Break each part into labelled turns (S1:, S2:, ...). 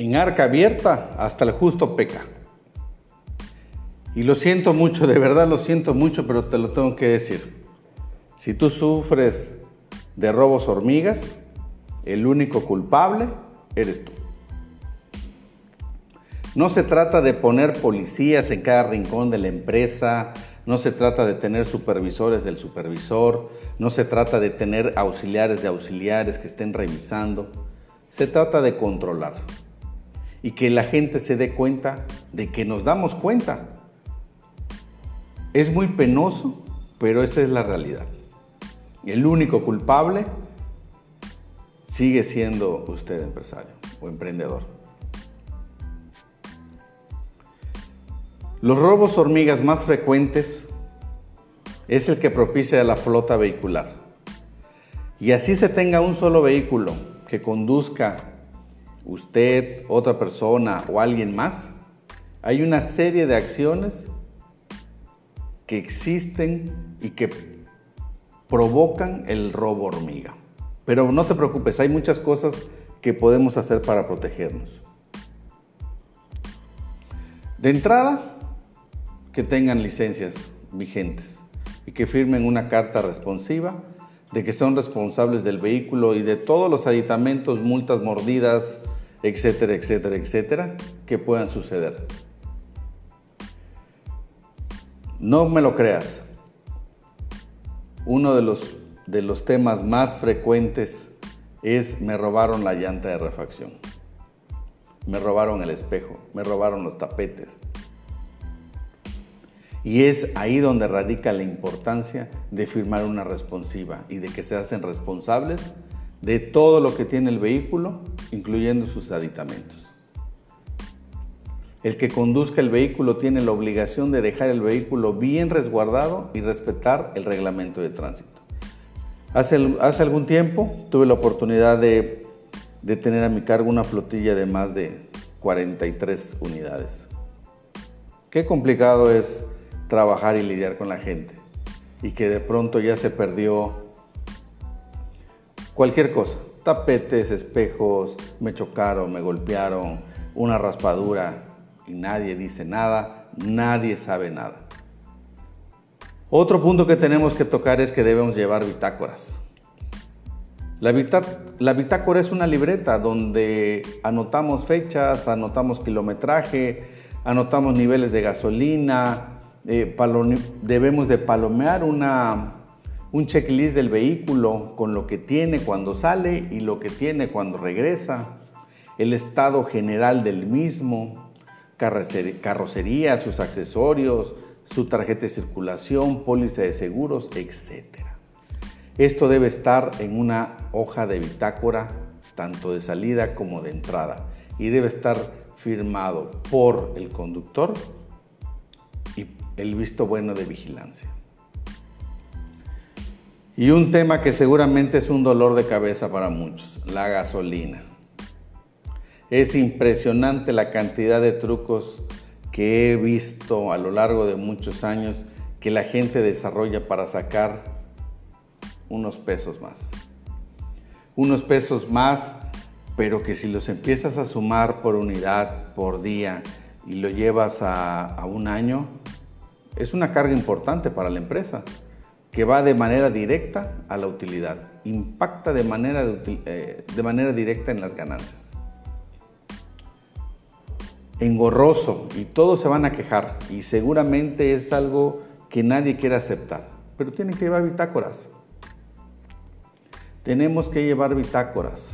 S1: En arca abierta hasta el justo peca. Y lo siento mucho, de verdad lo siento mucho, pero te lo tengo que decir. Si tú sufres de robos hormigas, el único culpable eres tú. No se trata de poner policías en cada rincón de la empresa, no se trata de tener supervisores del supervisor, no se trata de tener auxiliares de auxiliares que estén revisando, se trata de controlar y que la gente se dé cuenta de que nos damos cuenta. Es muy penoso, pero esa es la realidad. El único culpable sigue siendo usted empresario o emprendedor. Los robos hormigas más frecuentes es el que propicia la flota vehicular. Y así se tenga un solo vehículo que conduzca usted, otra persona o alguien más, hay una serie de acciones que existen y que provocan el robo hormiga. Pero no te preocupes, hay muchas cosas que podemos hacer para protegernos. De entrada, que tengan licencias vigentes y que firmen una carta responsiva de que son responsables del vehículo y de todos los aditamentos, multas, mordidas, etcétera, etcétera, etcétera, que puedan suceder. No me lo creas. Uno de los, de los temas más frecuentes es me robaron la llanta de refacción, me robaron el espejo, me robaron los tapetes, y es ahí donde radica la importancia de firmar una responsiva y de que se hacen responsables de todo lo que tiene el vehículo, incluyendo sus aditamentos. El que conduzca el vehículo tiene la obligación de dejar el vehículo bien resguardado y respetar el reglamento de tránsito. Hace, hace algún tiempo tuve la oportunidad de, de tener a mi cargo una flotilla de más de 43 unidades. Qué complicado es trabajar y lidiar con la gente y que de pronto ya se perdió cualquier cosa, tapetes, espejos, me chocaron, me golpearon, una raspadura y nadie dice nada, nadie sabe nada. Otro punto que tenemos que tocar es que debemos llevar bitácoras. La, la, bitácora es una libreta donde anotamos fechas, anotamos kilometraje, anotamos niveles de gasolina, eh, debemos de palomear una, un checklist del vehículo con lo que tiene cuando sale y lo que tiene cuando regresa, el estado general del mismo, carrocería, sus accesorios, su tarjeta de circulación, póliza de seguros, etc. Esto debe estar en una hoja de bitácora, tanto de salida como de entrada, y debe estar firmado por el conductor el visto bueno de vigilancia. Y un tema que seguramente es un dolor de cabeza para muchos, la gasolina. Es impresionante la cantidad de trucos que he visto a lo largo de muchos años que la gente desarrolla para sacar unos pesos más. Unos pesos más, pero que si los empiezas a sumar por unidad, por día, y lo llevas a, a un año, es una carga importante para la empresa que va de manera directa a la utilidad, impacta de manera, eh, de, manera directa en las ganancias. Engorroso y todos se van a quejar y seguramente es algo que nadie quiere aceptar, pero tienen que llevar bitácoras. Tenemos que llevar bitácoras,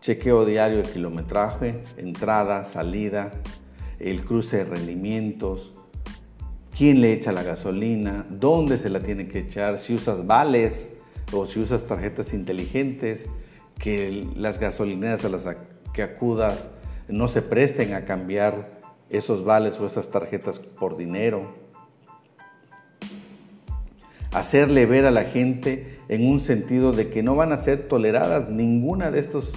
S1: chequeo diario de kilometraje, entrada, salida, el cruce de rendimientos, quién le echa la gasolina, dónde se la tiene que echar, si usas vales o si usas tarjetas inteligentes, que las gasolineras a las que acudas no se presten a cambiar esos vales o esas tarjetas por dinero. Hacerle ver a la gente en un sentido de que no van a ser toleradas ninguna de estas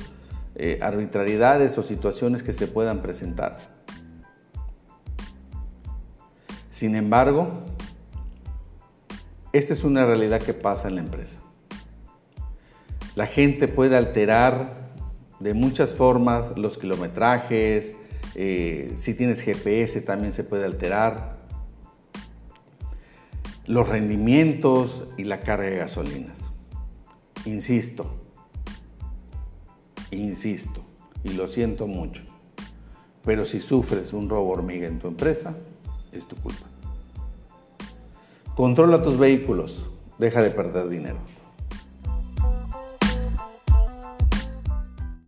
S1: eh, arbitrariedades o situaciones que se puedan presentar. Sin embargo, esta es una realidad que pasa en la empresa. La gente puede alterar de muchas formas, los kilometrajes, eh, si tienes GPS también se puede alterar, los rendimientos y la carga de gasolinas. Insisto, insisto, y lo siento mucho, pero si sufres un robo hormiga en tu empresa, es tu culpa. Controla tus vehículos, deja de perder dinero.